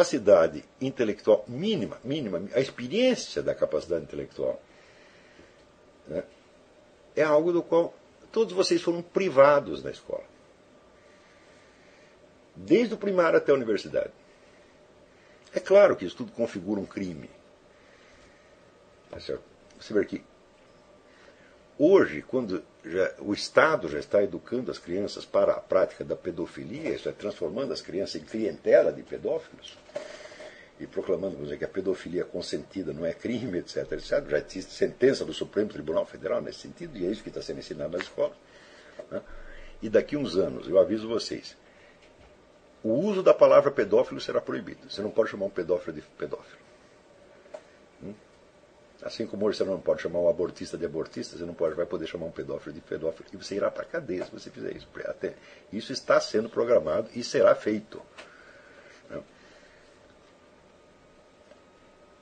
capacidade intelectual mínima, mínima, a experiência da capacidade intelectual, né, é algo do qual todos vocês foram privados na escola. Desde o primário até a universidade. É claro que isso tudo configura um crime. Você vê que hoje, quando já, o Estado já está educando as crianças para a prática da pedofilia, está transformando as crianças em clientela de pedófilos, e proclamando dizer, que a pedofilia consentida não é crime, etc, etc. Já existe sentença do Supremo Tribunal Federal nesse sentido, e é isso que está sendo ensinado nas escolas. Né? E daqui uns anos, eu aviso vocês, o uso da palavra pedófilo será proibido. Você não pode chamar um pedófilo de pedófilo. Assim como hoje você não pode chamar um abortista de abortista, você não pode, vai poder chamar um pedófilo de pedófilo. E você irá para a cadeia se você fizer isso. Até, isso está sendo programado e será feito. Né?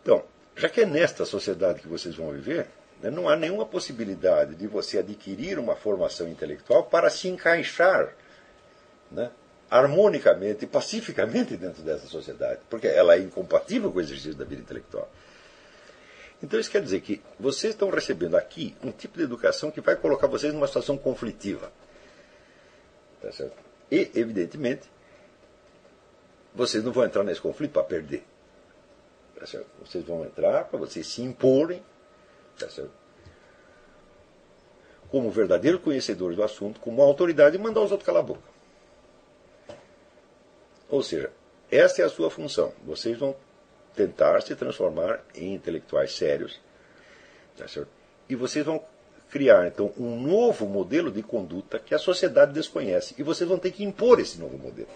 Então, já que é nesta sociedade que vocês vão viver, né, não há nenhuma possibilidade de você adquirir uma formação intelectual para se encaixar né, harmonicamente e pacificamente dentro dessa sociedade, porque ela é incompatível com o exercício da vida intelectual. Então isso quer dizer que vocês estão recebendo aqui um tipo de educação que vai colocar vocês numa situação conflitiva. Tá certo? E, evidentemente, vocês não vão entrar nesse conflito para perder. Tá certo? Vocês vão entrar para vocês se imporem tá certo? como verdadeiros conhecedores do assunto, como autoridade e mandar os outros calar a boca. Ou seja, essa é a sua função. Vocês vão tentar se transformar em intelectuais sérios. Tá e vocês vão criar, então, um novo modelo de conduta que a sociedade desconhece. E vocês vão ter que impor esse novo modelo.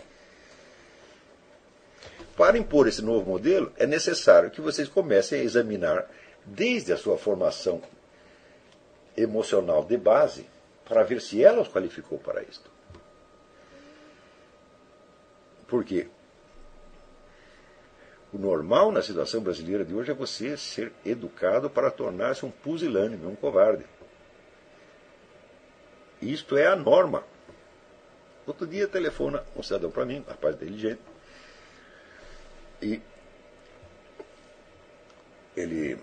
Para impor esse novo modelo, é necessário que vocês comecem a examinar, desde a sua formação emocional de base, para ver se ela os qualificou para isto. Porque o normal na situação brasileira de hoje é você ser educado para tornar-se um pusilânime, um covarde. Isto é a norma. Outro dia telefona um cidadão para mim, rapaz inteligente, e ele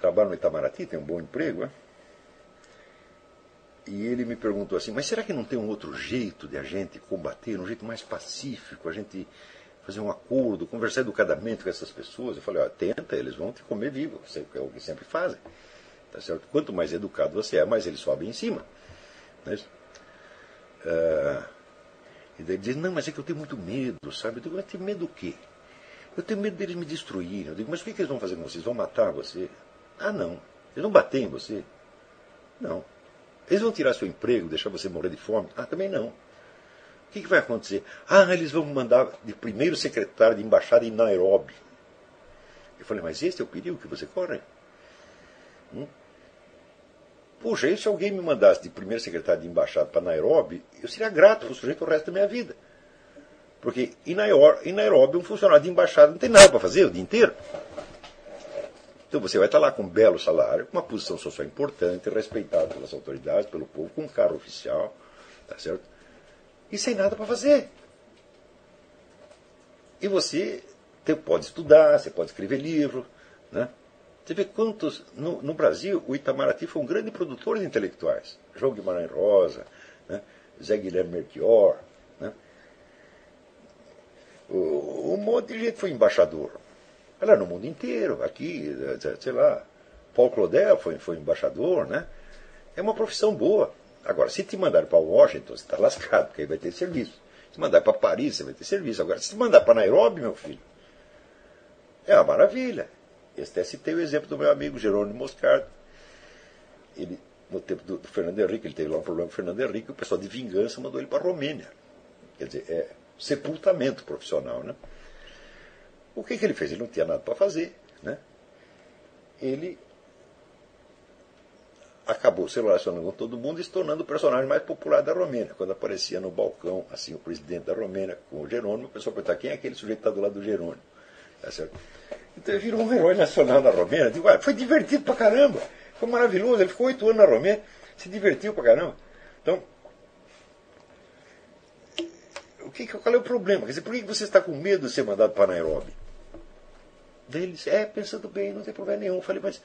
trabalha no Itamaraty, tem um bom emprego, né? E ele me perguntou assim: mas será que não tem um outro jeito de a gente combater, um jeito mais pacífico, a gente fazer um acordo, conversar educadamente com essas pessoas? Eu falei: ó, tenta, eles vão te comer vivo, é o que sempre fazem. Tá certo? Quanto mais educado você é, mais eles sobem em cima. É? Uh, e daí ele diz: não, mas é que eu tenho muito medo, sabe? Eu digo: mas tem medo do quê? Eu tenho medo deles me destruírem. Eu digo: mas o que, que eles vão fazer com vocês? Vão matar você? Ah, não. Eles não batem em você? Não. Eles vão tirar seu emprego, deixar você morrer de fome? Ah, também não. O que, que vai acontecer? Ah, eles vão mandar de primeiro secretário de embaixada em Nairobi. Eu falei, mas esse é o perigo que você corre? Hum? Puxa, e se alguém me mandasse de primeiro secretário de embaixada para Nairobi, eu seria grato o sujeito o resto da minha vida. Porque em Nairobi um funcionário de embaixada não tem nada para fazer o dia inteiro. Então você vai estar lá com um belo salário, com uma posição social importante, respeitado pelas autoridades, pelo povo, com um carro oficial, tá certo? E sem nada para fazer. E você pode estudar, você pode escrever livro, né? Você vê quantos. No, no, Brasil, o Itamaraty foi um grande produtor de intelectuais. João Guimarães Rosa, né? Zé Guilherme Melchior. Né? Um monte de gente foi embaixador. Ela no mundo inteiro, aqui, sei lá. Paul Claudel foi, foi embaixador, né? É uma profissão boa. Agora, se te mandar para Washington, você está lascado, porque aí vai ter serviço. Se mandar para Paris, você vai ter serviço. Agora, se te mandar para Nairobi, meu filho, é uma maravilha. Esse até citei o exemplo do meu amigo Jerônimo Moscardo. Ele, no tempo do, do, Fernando Henrique, ele teve lá um problema com o Fernando Henrique, o pessoal de vingança mandou ele para a Romênia. Quer dizer, é sepultamento profissional, né? O que, que ele fez? Ele não tinha nada para fazer. Né? Ele acabou se relacionando com todo mundo e se tornando o personagem mais popular da Romênia. Quando aparecia no balcão, assim, o presidente da Romênia com o Jerônimo, o pessoal perguntava quem é aquele sujeito que está do lado do Jerônimo. Tá certo? Então ele virou um herói nacional na Romênia. Digo, foi divertido pra caramba. Foi maravilhoso. Ele ficou oito anos na Romênia, se divertiu pra caramba. Então, o que, qual é o problema? Quer dizer, por que você está com medo de ser mandado para Nairobi? Daí ele disse, é, pensando bem, não tem problema nenhum. Eu falei, mas,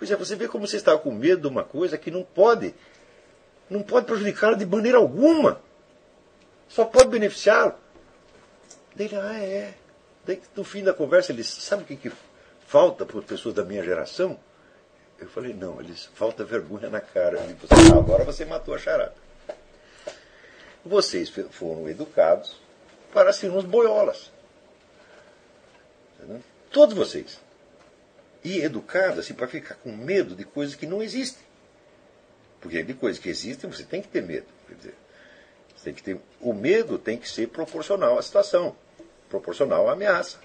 pois é, você vê como você está com medo de uma coisa que não pode, não pode prejudicá-lo de maneira alguma. Só pode beneficiá-lo. Ele, ah, é. Daí, no fim da conversa, ele sabe o que, que falta para as pessoas da minha geração? Eu falei, não, eles falta vergonha na cara. Disse, ah, agora você matou a charada. Vocês foram educados para ser uns boiolas. Todos vocês. E educados assim, para ficar com medo de coisas que não existem. Porque de coisas que existem você tem que ter medo. Dizer, tem que ter, o medo tem que ser proporcional à situação, proporcional à ameaça.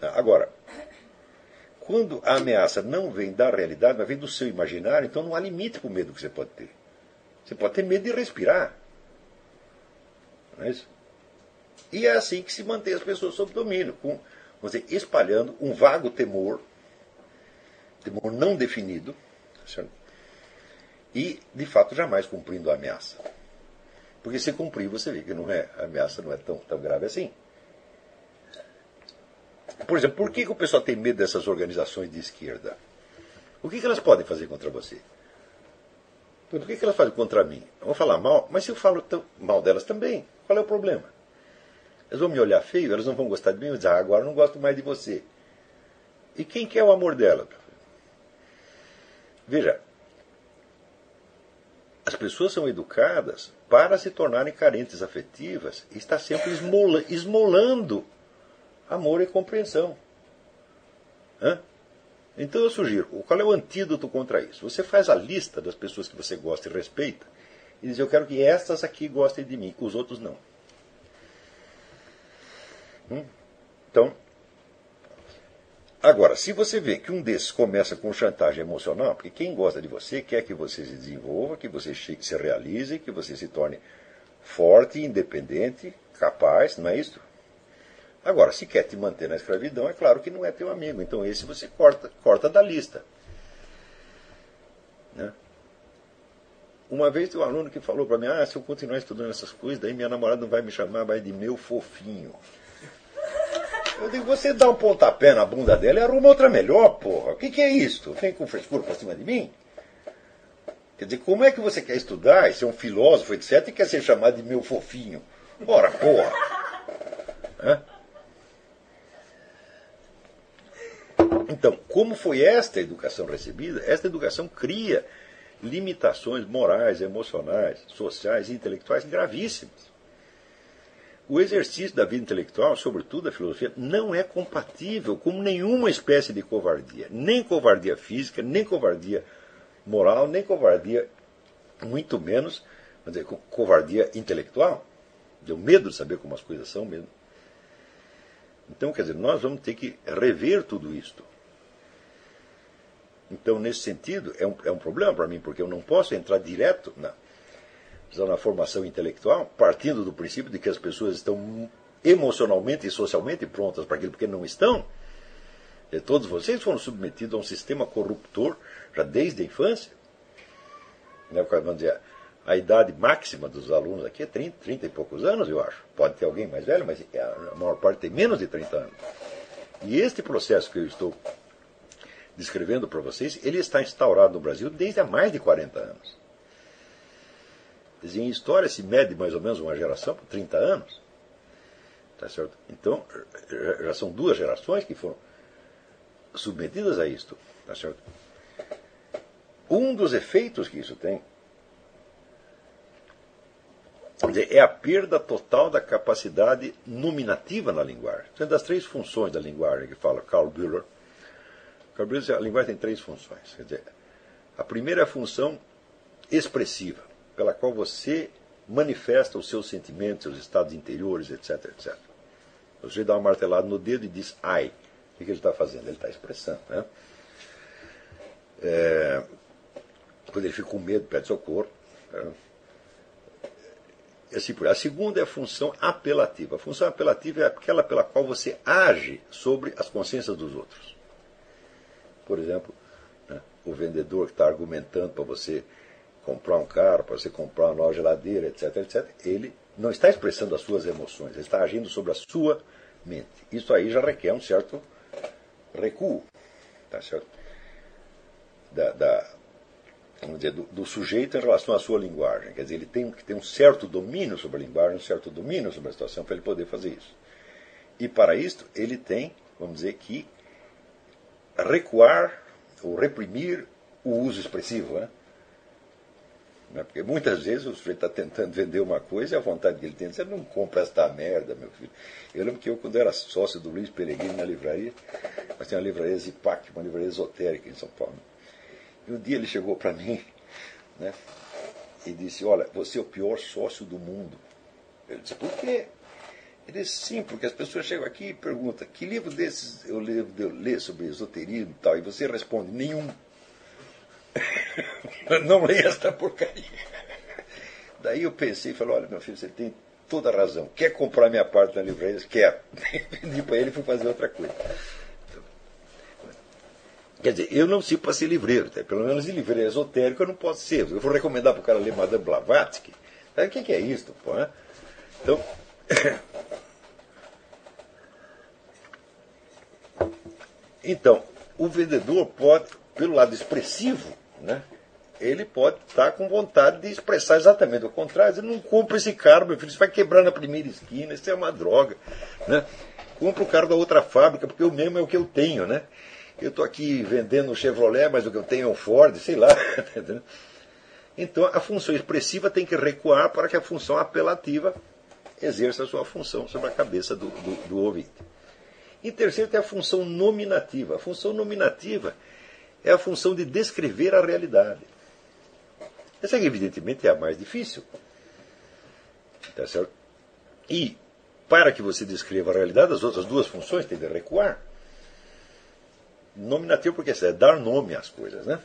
Agora, quando a ameaça não vem da realidade, mas vem do seu imaginário, então não há limite para o medo que você pode ter. Você pode ter medo de respirar. Não é isso? E é assim que se mantém as pessoas sob domínio, com, vamos dizer, espalhando um vago temor, temor não definido, e, de fato, jamais cumprindo a ameaça. Porque se cumprir, você vê que não é, a ameaça não é tão, tão grave assim. Por exemplo, por que, que o pessoal tem medo dessas organizações de esquerda? O que, que elas podem fazer contra você? Por que, que elas fazem contra mim? Vão falar mal, mas se eu falo mal delas também, qual é o problema? Elas vão me olhar feio, elas não vão gostar de mim, vão dizer, ah, agora não gosto mais de você. E quem quer o amor dela? Veja, as pessoas são educadas para se tornarem carentes afetivas e está sempre esmola, esmolando amor e compreensão. Hã? Então eu sugiro, qual é o antídoto contra isso? Você faz a lista das pessoas que você gosta e respeita e diz, eu quero que estas aqui gostem de mim, os outros não. Hum? Então, agora, se você vê que um desses começa com chantagem emocional, porque quem gosta de você quer que você se desenvolva, que você se realize, que você se torne forte, independente, capaz, não é isso? Agora, se quer te manter na escravidão, é claro que não é teu amigo. Então esse você corta, corta da lista. Né? Uma vez tem um aluno que falou para mim, ah, se eu continuar estudando essas coisas, daí minha namorada não vai me chamar mais de meu fofinho. Eu digo, você dá um pontapé na bunda dela e arruma outra melhor, porra. O que, que é isso? Vem com frescura pra cima de mim? Quer dizer, como é que você quer estudar e ser um filósofo, etc., e quer ser chamado de meu fofinho? Ora, porra! Hã? Então, como foi esta educação recebida? Esta educação cria limitações morais, emocionais, sociais e intelectuais gravíssimas. O exercício da vida intelectual, sobretudo a filosofia, não é compatível com nenhuma espécie de covardia, nem covardia física, nem covardia moral, nem covardia, muito menos, dizer, covardia intelectual. Deu medo de saber como as coisas são mesmo. Então, quer dizer, nós vamos ter que rever tudo isto. Então, nesse sentido, é um, é um problema para mim, porque eu não posso entrar direto na, na formação intelectual, partindo do princípio de que as pessoas estão emocionalmente e socialmente prontas para aquilo, porque não estão. E todos vocês foram submetidos a um sistema corruptor já desde a infância. Né, vamos dizer, a idade máxima dos alunos aqui é 30, 30 e poucos anos, eu acho. Pode ter alguém mais velho, mas a maior parte tem menos de 30 anos. E este processo que eu estou descrevendo para vocês, ele está instaurado no Brasil desde há mais de 40 anos. Em história se mede mais ou menos uma geração por 30 anos. Tá certo? Então, já são duas gerações que foram submetidas a isto. Tá certo? Um dos efeitos que isso tem é a perda total da capacidade nominativa na linguagem. São das três funções da linguagem que fala Carl Bühler a linguagem tem três funções. Quer dizer, a primeira é a função expressiva, pela qual você manifesta os seus sentimentos, seus estados interiores, etc, etc. Você dá uma martelada no dedo e diz ai. O que ele está fazendo? Ele está expressando. Né? É, quando ele fica com medo, pede socorro. Né? Assim, a segunda é a função apelativa. A função apelativa é aquela pela qual você age sobre as consciências dos outros. Por exemplo, né, o vendedor que está argumentando para você comprar um carro, para você comprar uma nova geladeira, etc, etc, ele não está expressando as suas emoções, ele está agindo sobre a sua mente. Isso aí já requer um certo recuo, tá certo? Da, da vamos dizer, do, do, sujeito em relação à sua linguagem. Quer dizer, ele tem que ter um certo domínio sobre a linguagem, um certo domínio sobre a situação para ele poder fazer isso. E para isto, ele tem, vamos dizer, que recuar ou reprimir o uso expressivo. Né? Né? Porque muitas vezes o sujeito está tentando vender uma coisa e a vontade que ele tem dizer, não compra esta merda, meu filho. Eu lembro que eu, quando era sócio do Luiz Peregrino na livraria, nós tínhamos uma livraria Zipac, uma livraria esotérica em São Paulo. E um dia ele chegou para mim né, e disse, olha, você é o pior sócio do mundo. Eu disse, por quê? Ele disse, sim, porque as pessoas chegam aqui e perguntam, que livro desses eu leio, eu leio sobre esoterismo e tal? E você responde, nenhum. não leia esta porcaria. Daí eu pensei e falei, olha, meu filho, você tem toda a razão. Quer comprar minha parte na livraria? Quero. Vendi para ele e fui fazer outra coisa. Quer dizer, eu não sirvo para ser livreiro, tá? pelo menos em livreiro esotérico eu não posso ser. Eu vou recomendar para o cara ler Madame Blavatsky. O que, que é isso? Pô, né? Então. então, o vendedor pode, pelo lado expressivo, né? Ele pode estar com vontade de expressar exatamente o contrário. Ele não compra esse carro, meu filho, você vai quebrar na primeira esquina, isso é uma droga. Né? Compra o carro da outra fábrica, porque o mesmo é o que eu tenho. Né? Eu estou aqui vendendo um Chevrolet, mas o que eu tenho é um Ford, sei lá. então a função expressiva tem que recuar para que a função apelativa exerça a sua função sobre a cabeça do, do, do ouvinte. Em terceiro, tem a função nominativa. A função nominativa é a função de descrever a realidade. Essa, evidentemente, é a mais difícil. Tá certo? E, para que você descreva a realidade, as outras duas funções têm de recuar. Nominativo, porque é dar nome às coisas, né?